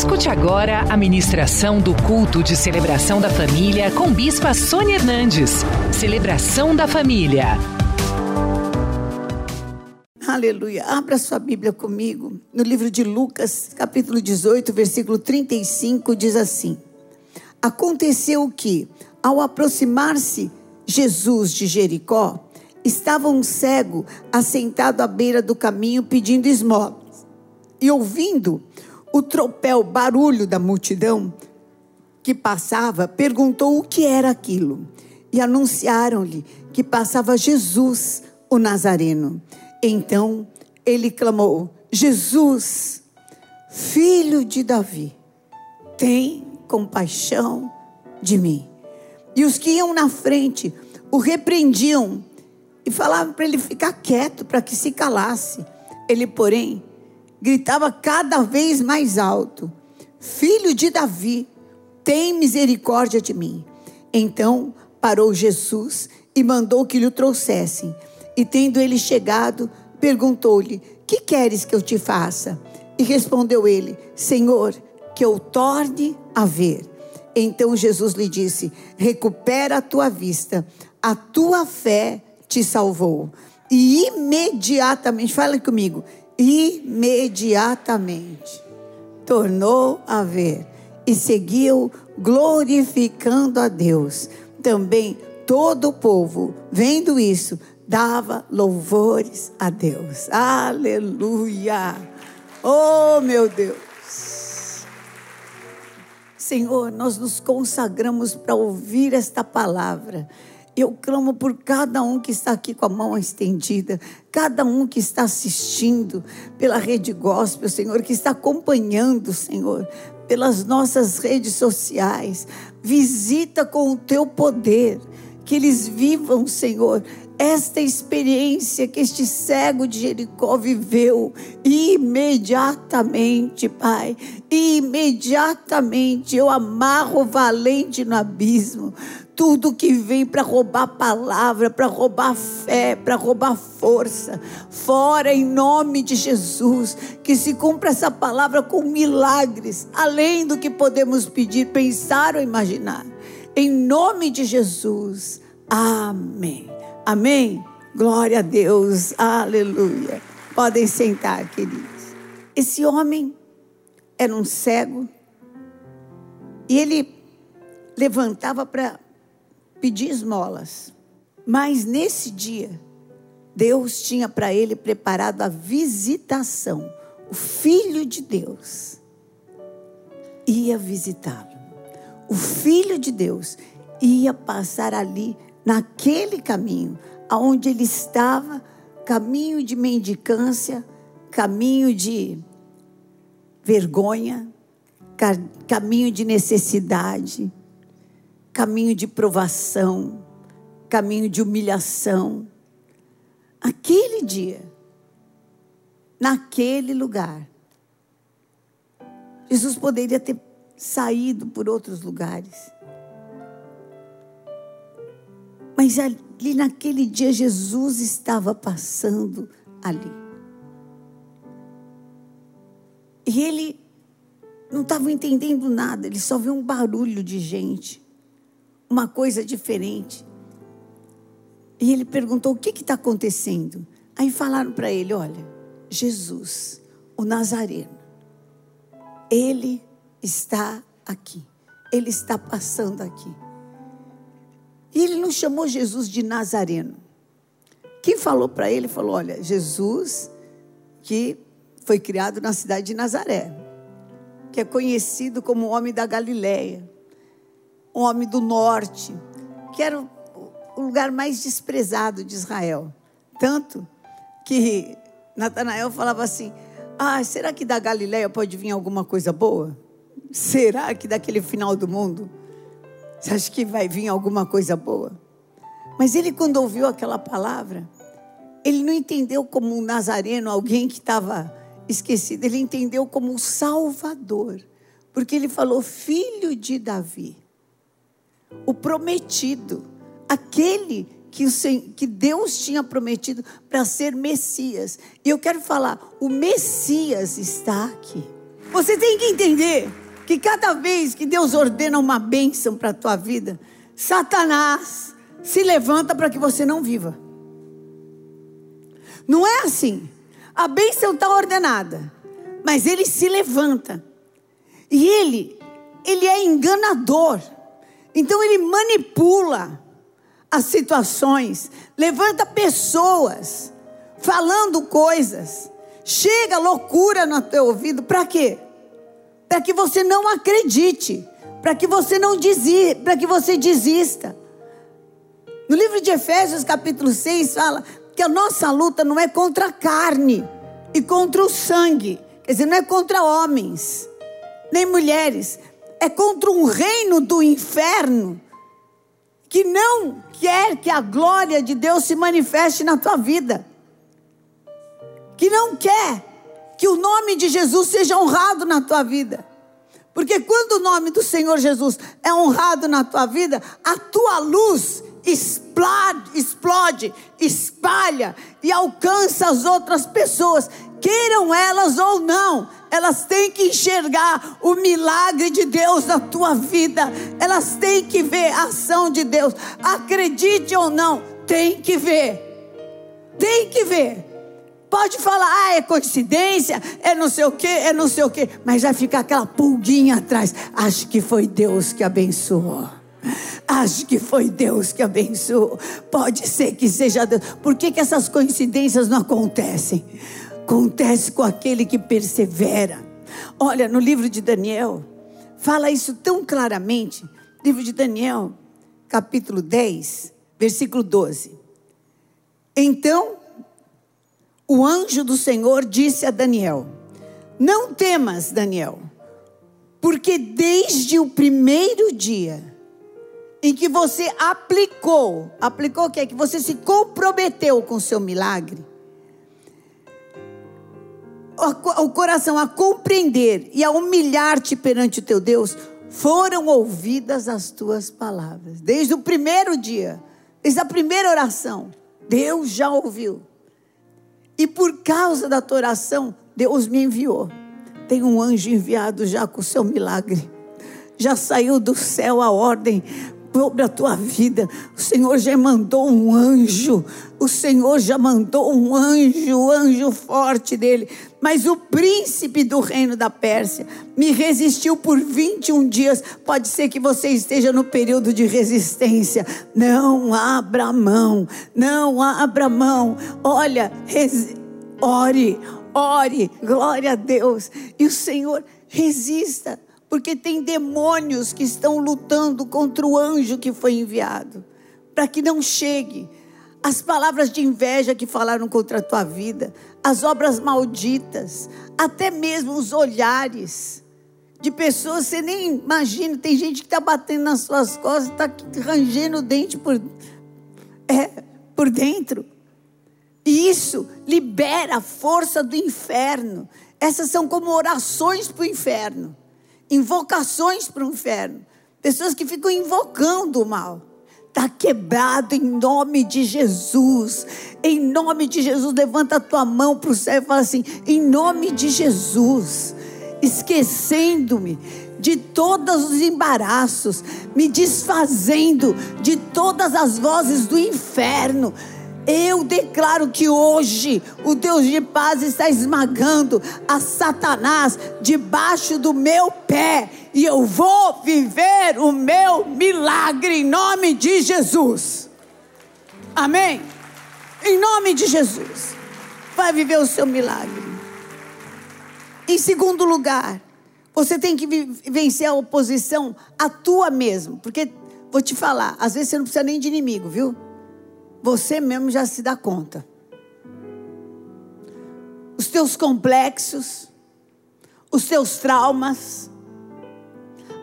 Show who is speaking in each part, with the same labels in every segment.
Speaker 1: Escute agora a ministração do culto de celebração da família com Bispa Sônia Hernandes. Celebração da família.
Speaker 2: Aleluia. Abra sua Bíblia comigo. No livro de Lucas, capítulo 18, versículo 35, diz assim: Aconteceu que, ao aproximar-se Jesus de Jericó, estava um cego assentado à beira do caminho pedindo esmolas. E ouvindo o tropel, barulho da multidão que passava, perguntou o que era aquilo. E anunciaram-lhe que passava Jesus, o Nazareno. Então ele clamou: Jesus, filho de Davi, tem compaixão de mim. E os que iam na frente o repreendiam e falavam para ele ficar quieto, para que se calasse. Ele, porém, gritava cada vez mais alto: Filho de Davi, tem misericórdia de mim. Então parou Jesus e mandou que lhe trouxessem. E tendo ele chegado, perguntou-lhe: Que queres que eu te faça? E respondeu ele: Senhor, que eu torne a ver. Então Jesus lhe disse: Recupera a tua vista, a tua fé te salvou. E imediatamente, fala comigo, imediatamente tornou a ver e seguiu glorificando a Deus. Também todo o povo, vendo isso, dava louvores a Deus. Aleluia! Oh, meu Deus! Senhor, nós nos consagramos para ouvir esta palavra. Eu clamo por cada um que está aqui com a mão estendida, cada um que está assistindo pela rede gospel, Senhor, que está acompanhando, Senhor, pelas nossas redes sociais. Visita com o teu poder, que eles vivam, Senhor, esta experiência que este cego de Jericó viveu imediatamente, Pai. Imediatamente eu amarro o valente no abismo tudo que vem para roubar palavra, para roubar fé, para roubar força. Fora em nome de Jesus, que se cumpra essa palavra com milagres, além do que podemos pedir, pensar ou imaginar. Em nome de Jesus. Amém. Amém. Glória a Deus. Aleluia. Podem sentar, queridos. Esse homem era um cego e ele levantava para pedir esmolas. Mas nesse dia, Deus tinha para ele preparado a visitação. O Filho de Deus ia visitá-lo. O Filho de Deus ia passar ali, naquele caminho, aonde ele estava, caminho de mendicância, caminho de vergonha, caminho de necessidade caminho de provação, caminho de humilhação. Aquele dia, naquele lugar, Jesus poderia ter saído por outros lugares. Mas ali naquele dia Jesus estava passando ali. E ele não estava entendendo nada, ele só viu um barulho de gente uma coisa diferente. E ele perguntou: o que está acontecendo? Aí falaram para ele: olha, Jesus, o Nazareno, ele está aqui, ele está passando aqui. E ele não chamou Jesus de Nazareno. Quem falou para ele falou: olha, Jesus, que foi criado na cidade de Nazaré, que é conhecido como o homem da Galileia homem do norte, que era o lugar mais desprezado de Israel. Tanto que Natanael falava assim: Ah, será que da Galileia pode vir alguma coisa boa? Será que daquele final do mundo? Você acha que vai vir alguma coisa boa? Mas ele, quando ouviu aquela palavra, ele não entendeu como um nazareno, alguém que estava esquecido, ele entendeu como um salvador, porque ele falou, filho de Davi o prometido, aquele que, Deus tinha prometido para ser Messias. E eu quero falar, o Messias está aqui. Você tem que entender que cada vez que Deus ordena uma bênção para a tua vida, Satanás se levanta para que você não viva. Não é assim. A bênção está ordenada, mas ele se levanta. E ele, ele é enganador. Então ele manipula as situações, levanta pessoas falando coisas. Chega loucura no teu ouvido, para quê? Para que você não acredite, para que você não desista, para que você desista. No livro de Efésios, capítulo 6, fala que a nossa luta não é contra a carne e contra o sangue, quer dizer, não é contra homens, nem mulheres, é contra um reino do inferno que não quer que a glória de Deus se manifeste na tua vida, que não quer que o nome de Jesus seja honrado na tua vida. Porque quando o nome do Senhor Jesus é honrado na tua vida, a tua luz explode, explode, espalha e alcança as outras pessoas, queiram elas ou não. Elas têm que enxergar o milagre de Deus na tua vida. Elas têm que ver a ação de Deus. Acredite ou não, tem que ver. Tem que ver. Pode falar, ah, é coincidência, é não sei o que, é não sei o que, mas já fica aquela pulguinha atrás. Acho que foi Deus que abençoou. Acho que foi Deus que abençoou. Pode ser que seja Deus. Por que, que essas coincidências não acontecem? Acontece com aquele que persevera. Olha, no livro de Daniel, fala isso tão claramente. Livro de Daniel, capítulo 10, versículo 12. Então, o anjo do Senhor disse a Daniel: Não temas, Daniel, porque desde o primeiro dia em que você aplicou, aplicou o quê? Que você se comprometeu com o seu milagre, o coração a compreender e a humilhar-te perante o teu Deus, foram ouvidas as tuas palavras. Desde o primeiro dia, desde a primeira oração, Deus já ouviu. E por causa da tua oração, Deus me enviou. Tem um anjo enviado já com o seu milagre. Já saiu do céu a ordem sobre a tua vida. O Senhor já mandou um anjo. O Senhor já mandou um anjo, anjo forte dele. Mas o príncipe do reino da Pérsia me resistiu por 21 dias. Pode ser que você esteja no período de resistência. Não abra mão. Não abra mão. Olha, ore, ore. Glória a Deus. E o Senhor resista porque tem demônios que estão lutando contra o anjo que foi enviado, para que não chegue as palavras de inveja que falaram contra a tua vida, as obras malditas, até mesmo os olhares de pessoas, você nem imagina, tem gente que está batendo nas suas costas, está rangendo o dente por, é, por dentro. E isso libera a força do inferno. Essas são como orações para o inferno invocações para o inferno. Pessoas que ficam invocando o mal. Está quebrado em nome de Jesus. Em nome de Jesus, levanta a tua mão para o céu e fala assim: em nome de Jesus, esquecendo-me de todos os embaraços, me desfazendo de todas as vozes do inferno eu declaro que hoje o Deus de paz está esmagando a Satanás debaixo do meu pé e eu vou viver o meu milagre em nome de Jesus. Amém? Em nome de Jesus. Vai viver o seu milagre. Em segundo lugar, você tem que vencer a oposição a tua mesmo, porque vou te falar, às vezes você não precisa nem de inimigo, viu? Você mesmo já se dá conta. Os teus complexos, os teus traumas,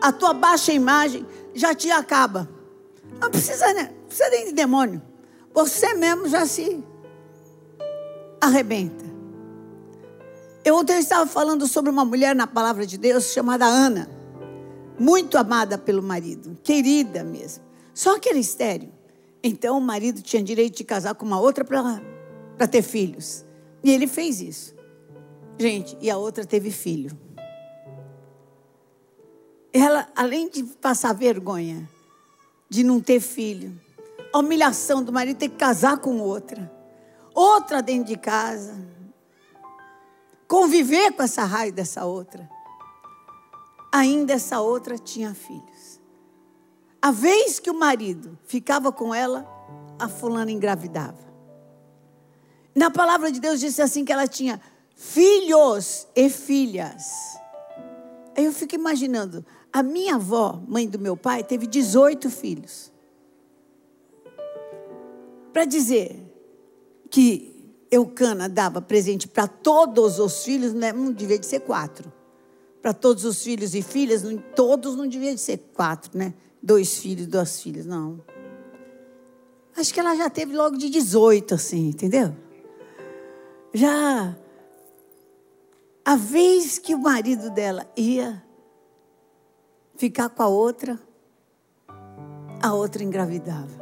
Speaker 2: a tua baixa imagem já te acaba. Não precisa, né? precisa nem de demônio. Você mesmo já se arrebenta. Eu ontem estava falando sobre uma mulher na palavra de Deus chamada Ana, muito amada pelo marido, querida mesmo. Só que era estéreo. Então o marido tinha direito de casar com uma outra para ter filhos. E ele fez isso. Gente, e a outra teve filho. ela, além de passar vergonha, de não ter filho, a humilhação do marido ter que casar com outra, outra dentro de casa, conviver com essa raiva dessa outra. Ainda essa outra tinha filhos. A vez que o marido ficava com ela, a fulana engravidava. Na palavra de Deus disse assim que ela tinha filhos e filhas. Aí eu fico imaginando, a minha avó, mãe do meu pai, teve 18 filhos. Para dizer que Eucana dava presente para todos os filhos, né, não devia de ser quatro. Para todos os filhos e filhas, todos não devia de ser quatro, né? Dois filhos, duas filhas, não. Acho que ela já teve logo de 18, assim, entendeu? Já. A vez que o marido dela ia ficar com a outra, a outra engravidava.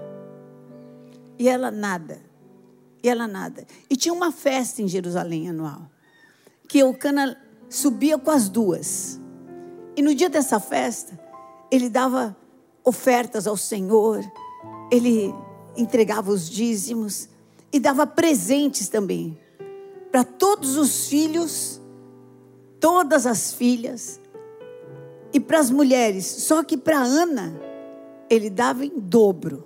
Speaker 2: E ela nada. E ela nada. E tinha uma festa em Jerusalém anual. Que o Cana subia com as duas. E no dia dessa festa, ele dava ofertas ao Senhor, ele entregava os dízimos e dava presentes também para todos os filhos, todas as filhas e para as mulheres. Só que para Ana, ele dava em dobro,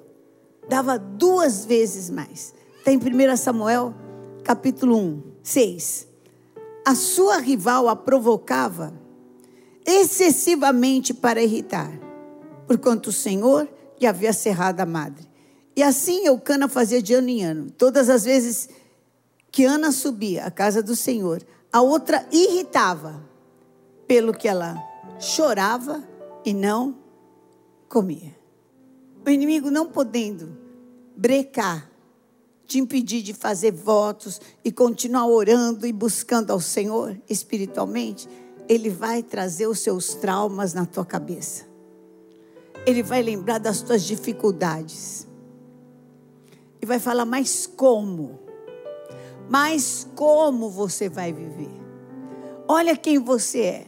Speaker 2: dava duas vezes mais. Está em 1 Samuel, capítulo 1, 6. A sua rival a provocava excessivamente para irritar, porquanto o Senhor lhe havia cerrado a madre. E assim Eucana fazia de ano em ano. Todas as vezes que Ana subia à casa do Senhor, a outra irritava, pelo que ela chorava e não comia. O inimigo não podendo brecar, te impedir de fazer votos e continuar orando e buscando ao Senhor espiritualmente, ele vai trazer os seus traumas na tua cabeça. Ele vai lembrar das tuas dificuldades. E vai falar, mas como? Mas como você vai viver? Olha quem você é.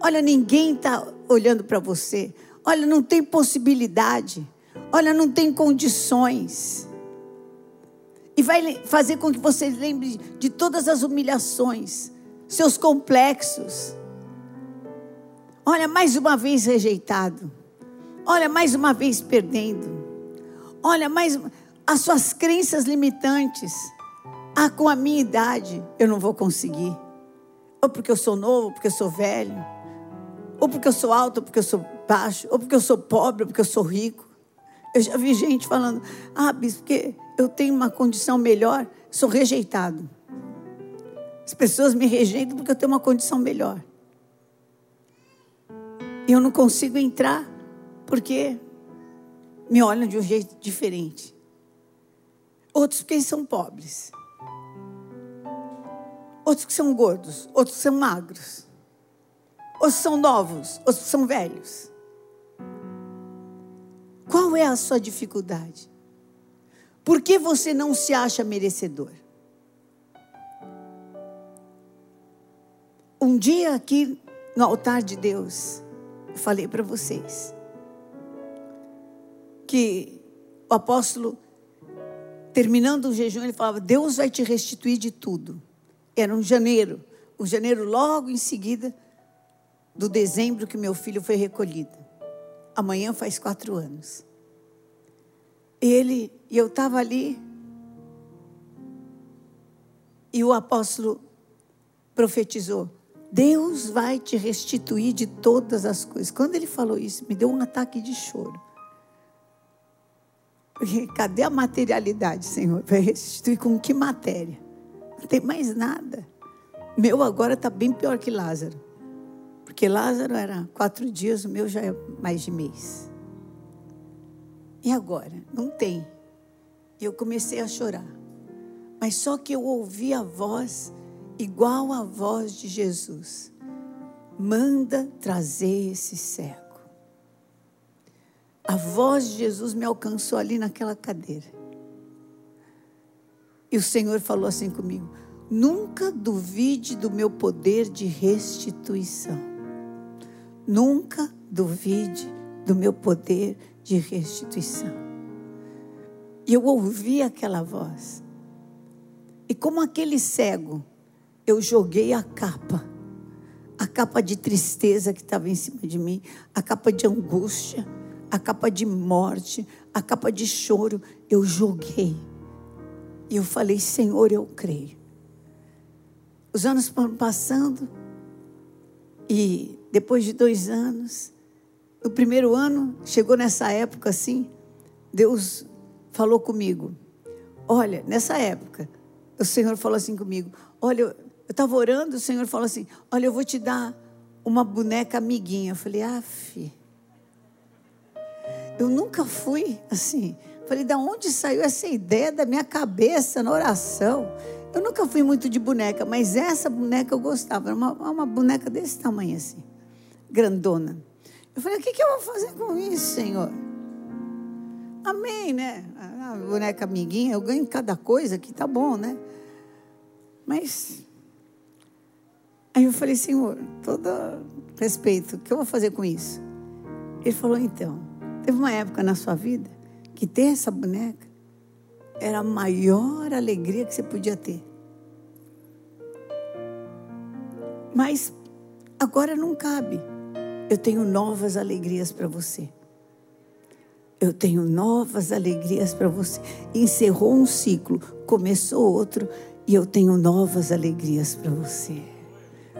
Speaker 2: Olha, ninguém está olhando para você. Olha, não tem possibilidade. Olha, não tem condições. E vai fazer com que você lembre de todas as humilhações, seus complexos. Olha, mais uma vez rejeitado. Olha, mais uma vez perdendo. Olha, mais as suas crenças limitantes. Ah, com a minha idade eu não vou conseguir. Ou porque eu sou novo, porque eu sou velho. Ou porque eu sou alto, ou porque eu sou baixo. Ou porque eu sou pobre, ou porque eu sou rico. Eu já vi gente falando: Ah, bispo, porque eu tenho uma condição melhor, sou rejeitado. As pessoas me rejeitam porque eu tenho uma condição melhor. E eu não consigo entrar porque me olham de um jeito diferente. Outros porque são pobres. Outros que são gordos, outros que são magros. Outros são novos, outros são velhos. Qual é a sua dificuldade? Por que você não se acha merecedor? Um dia aqui no altar de Deus, eu falei para vocês que o apóstolo, terminando o jejum, ele falava: Deus vai te restituir de tudo. Era um janeiro, um janeiro logo em seguida do dezembro que meu filho foi recolhido. Amanhã faz quatro anos. Ele, e eu estava ali, e o apóstolo profetizou: Deus vai te restituir de todas as coisas. Quando ele falou isso, me deu um ataque de choro. Porque cadê a materialidade, Senhor? Vai restituir com que matéria? Não tem mais nada. Meu agora está bem pior que Lázaro. Porque Lázaro era quatro dias, o meu já é mais de mês. E agora? Não tem. E eu comecei a chorar. Mas só que eu ouvi a voz igual a voz de Jesus. Manda trazer esse cego. A voz de Jesus me alcançou ali naquela cadeira. E o Senhor falou assim comigo: Nunca duvide do meu poder de restituição. Nunca duvide do meu poder de restituição. E eu ouvi aquela voz. E como aquele cego, eu joguei a capa, a capa de tristeza que estava em cima de mim, a capa de angústia, a capa de morte, a capa de choro, eu joguei. E eu falei, Senhor, eu creio. Os anos foram passando, e depois de dois anos, no primeiro ano, chegou nessa época assim, Deus falou comigo. Olha, nessa época, o Senhor falou assim comigo: Olha, eu estava orando, o Senhor falou assim: Olha, eu vou te dar uma boneca amiguinha. Eu falei: fi. Eu nunca fui assim. Falei: Da onde saiu essa ideia da minha cabeça na oração? Eu nunca fui muito de boneca, mas essa boneca eu gostava. Era uma, uma boneca desse tamanho assim, grandona. Eu falei: O que, que eu vou fazer com isso, Senhor? Amém, né? A boneca amiguinha, eu ganho cada coisa que tá bom, né? Mas. Aí eu falei, Senhor, todo respeito, o que eu vou fazer com isso? Ele falou, então, teve uma época na sua vida que ter essa boneca era a maior alegria que você podia ter. Mas agora não cabe. Eu tenho novas alegrias para você. Eu tenho novas alegrias para você. Encerrou um ciclo, começou outro, e eu tenho novas alegrias para você.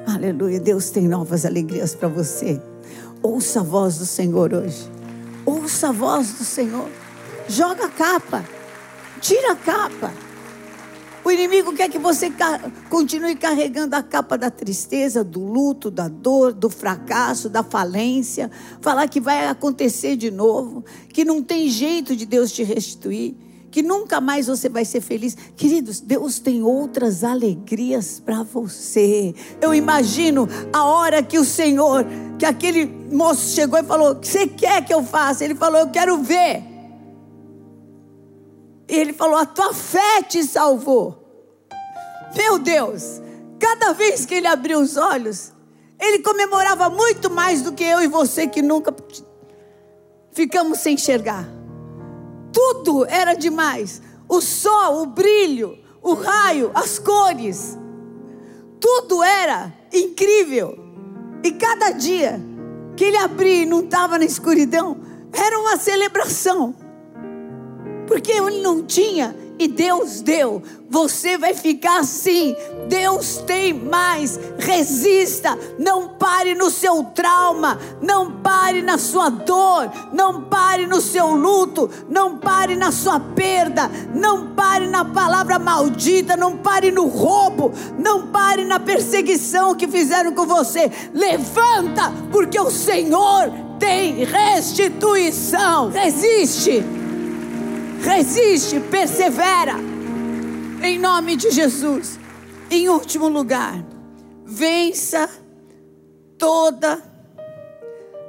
Speaker 2: Aleluia. Deus tem novas alegrias para você. Ouça a voz do Senhor hoje. Ouça a voz do Senhor. Joga a capa. Tira a capa. O inimigo quer que você continue carregando a capa da tristeza, do luto, da dor, do fracasso, da falência. Falar que vai acontecer de novo, que não tem jeito de Deus te restituir, que nunca mais você vai ser feliz. Queridos, Deus tem outras alegrias para você. Eu imagino a hora que o Senhor, que aquele moço chegou e falou: O que você quer que eu faça? Ele falou: Eu quero ver. E ele falou: A tua fé te salvou. Meu Deus, cada vez que ele abriu os olhos, ele comemorava muito mais do que eu e você que nunca ficamos sem enxergar. Tudo era demais. O sol, o brilho, o raio, as cores. Tudo era incrível. E cada dia que ele abria e não estava na escuridão, era uma celebração porque ele não tinha e Deus deu. Você vai ficar assim. Deus tem mais. Resista. Não pare no seu trauma. Não pare na sua dor. Não pare no seu luto. Não pare na sua perda. Não pare na palavra maldita. Não pare no roubo. Não pare na perseguição que fizeram com você. Levanta, porque o Senhor tem restituição. Resiste resiste, persevera, em nome de Jesus. Em último lugar, vença toda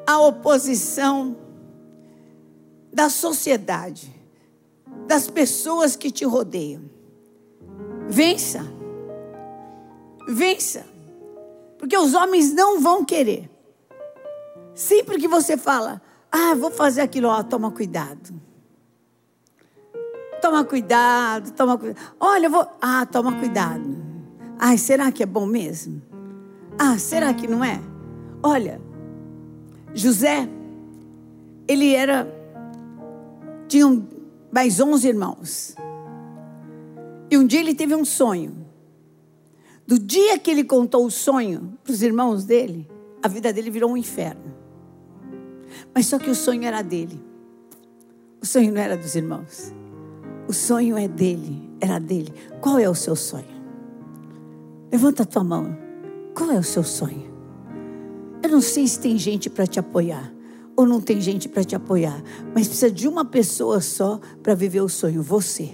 Speaker 2: a oposição da sociedade, das pessoas que te rodeiam. Vença, vença, porque os homens não vão querer. Sempre que você fala, ah, vou fazer aquilo, ó, toma cuidado. Toma cuidado, toma cuidado. Olha, eu vou. Ah, toma cuidado. Ai, será que é bom mesmo? Ah, será que não é? Olha, José, ele era. Tinha mais 11 irmãos. E um dia ele teve um sonho. Do dia que ele contou o sonho para os irmãos dele, a vida dele virou um inferno. Mas só que o sonho era dele. O sonho não era dos irmãos. O sonho é dele, era dele. Qual é o seu sonho? Levanta a tua mão. Qual é o seu sonho? Eu não sei se tem gente para te apoiar ou não tem gente para te apoiar, mas precisa de uma pessoa só para viver o sonho, você.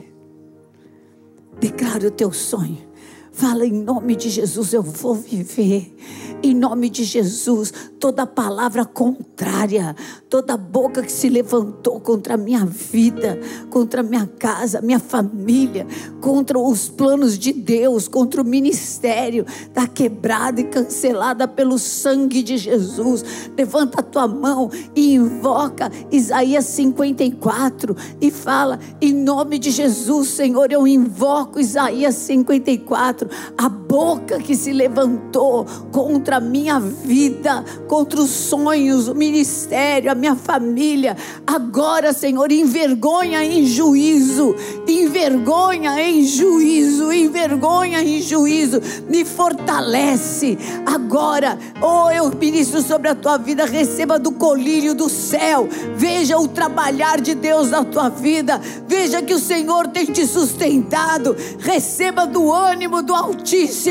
Speaker 2: Declare o teu sonho. Fala em nome de Jesus, eu vou viver em nome de Jesus, toda palavra contrária, toda boca que se levantou contra a minha vida, contra a minha casa, minha família, contra os planos de Deus, contra o ministério, está quebrada e cancelada pelo sangue de Jesus. Levanta a tua mão e invoca Isaías 54 e fala: em nome de Jesus, Senhor, eu invoco Isaías 54, a boca que se levantou contra a minha vida, contra os sonhos, o ministério, a minha família. Agora, Senhor, envergonha em juízo, envergonha em juízo, envergonha em juízo, me fortalece. Agora, oh, eu ministro sobre a tua vida, receba do colírio do céu, veja o trabalhar de Deus na tua vida, veja que o Senhor tem te sustentado, receba do ânimo do Altíssimo,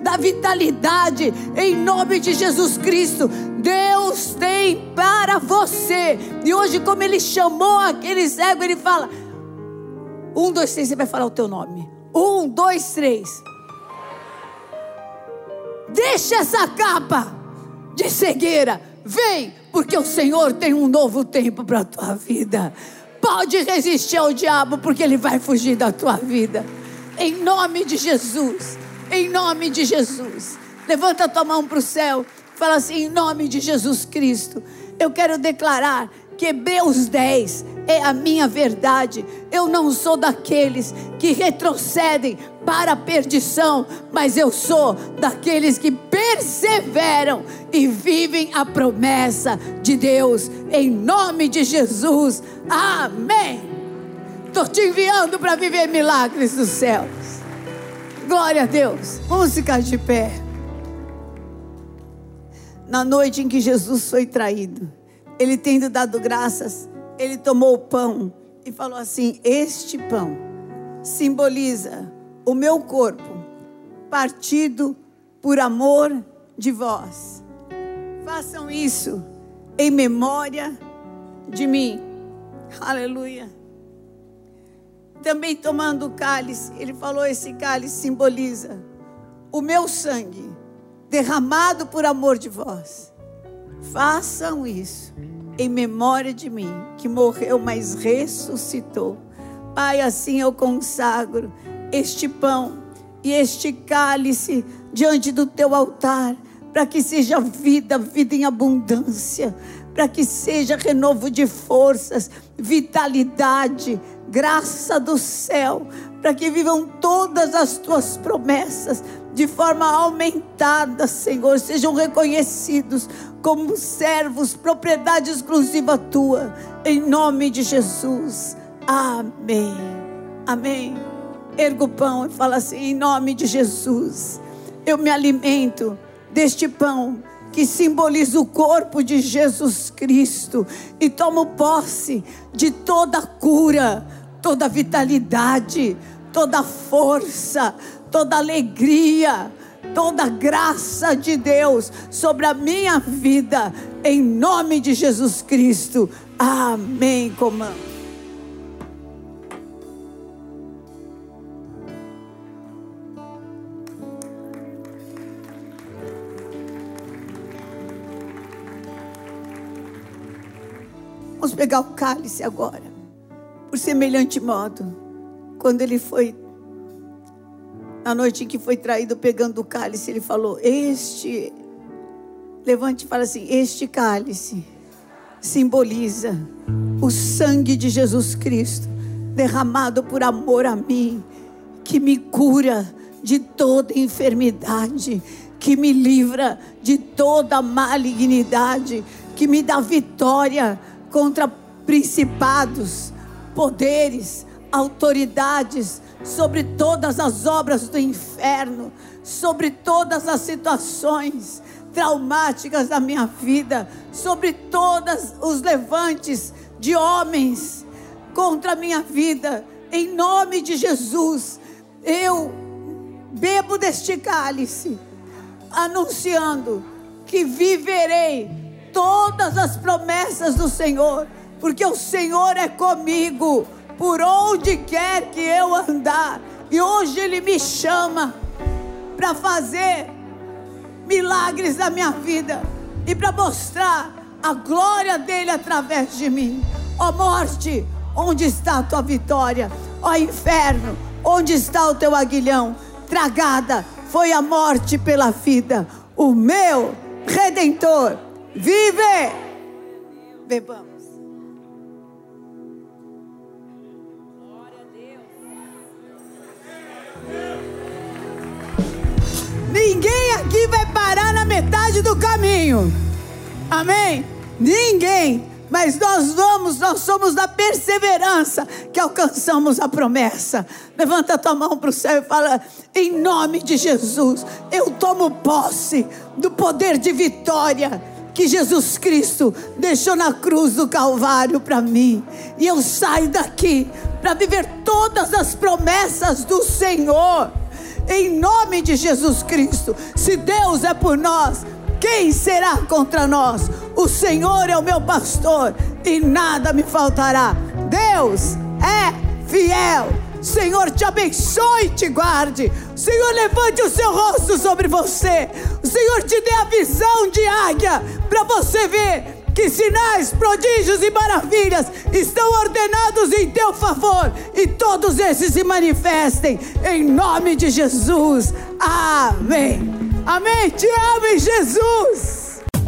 Speaker 2: da vitalidade, em nome de Jesus Cristo. Deus tem para você. E hoje, como Ele chamou aquele cego, Ele fala: Um, dois, três, você vai falar o teu nome. Um, dois, três. Deixa essa capa de cegueira. Vem, porque o Senhor tem um novo tempo para a tua vida. Pode resistir ao diabo, porque ele vai fugir da tua vida. Em nome de Jesus. Em nome de Jesus. Levanta a tua mão para o céu. Fala assim: em nome de Jesus Cristo. Eu quero declarar que Hebreus 10 é a minha verdade. Eu não sou daqueles que retrocedem para a perdição, mas eu sou daqueles que perseveram e vivem a promessa de Deus, em nome de Jesus. Amém. Estou te enviando para viver milagres dos céus. Glória a Deus. Vamos ficar de pé. Na noite em que Jesus foi traído, ele tendo dado graças, ele tomou o pão e falou assim: Este pão simboliza o meu corpo, partido por amor de vós. Façam isso em memória de mim. Aleluia. Também tomando o cálice, ele falou: esse cálice simboliza o meu sangue derramado por amor de vós. Façam isso em memória de mim, que morreu, mas ressuscitou. Pai, assim eu consagro este pão e este cálice diante do teu altar, para que seja vida, vida em abundância, para que seja renovo de forças, vitalidade, graça do céu, para que vivam todas as tuas promessas de forma aumentada, Senhor, sejam reconhecidos como servos, propriedade exclusiva tua, em nome de Jesus. Amém. Amém erga o pão e fala assim: em nome de Jesus, eu me alimento deste pão que simboliza o corpo de Jesus Cristo e tomo posse de toda cura, toda vitalidade, toda força, toda alegria, toda graça de Deus sobre a minha vida, em nome de Jesus Cristo. Amém, comando. Vamos pegar o cálice agora. Por semelhante modo, quando ele foi, na noite em que foi traído, pegando o cálice, ele falou: Este, levante e fala assim: Este cálice simboliza o sangue de Jesus Cristo, derramado por amor a mim, que me cura de toda enfermidade, que me livra de toda malignidade, que me dá vitória contra principados, poderes, autoridades, sobre todas as obras do inferno, sobre todas as situações traumáticas da minha vida, sobre todos os levantes de homens contra a minha vida, em nome de Jesus, eu bebo deste cálice, anunciando que viverei todas as promessas do Senhor, porque o Senhor é comigo por onde quer que eu andar. E hoje Ele me chama para fazer milagres na minha vida e para mostrar a glória dele através de mim. Ó morte, onde está a tua vitória? Ó inferno, onde está o teu aguilhão? Tragada foi a morte pela vida. O meu redentor vive. Bebamos. Aqui vai parar na metade do caminho. Amém? Ninguém. Mas nós vamos, nós somos da perseverança que alcançamos a promessa. Levanta a tua mão para o céu e fala: em nome de Jesus, eu tomo posse do poder de vitória que Jesus Cristo deixou na cruz do Calvário para mim. E eu saio daqui para viver todas as promessas do Senhor. Em nome de Jesus Cristo. Se Deus é por nós, quem será contra nós? O Senhor é o meu pastor e nada me faltará. Deus é fiel. Senhor te abençoe e te guarde. Senhor levante o seu rosto sobre você. O Senhor te dê a visão de águia para você ver que sinais, prodígios e maravilhas estão ordenados em teu favor e todos esses se manifestem em nome de Jesus. Amém. Amém. Te amo, Jesus.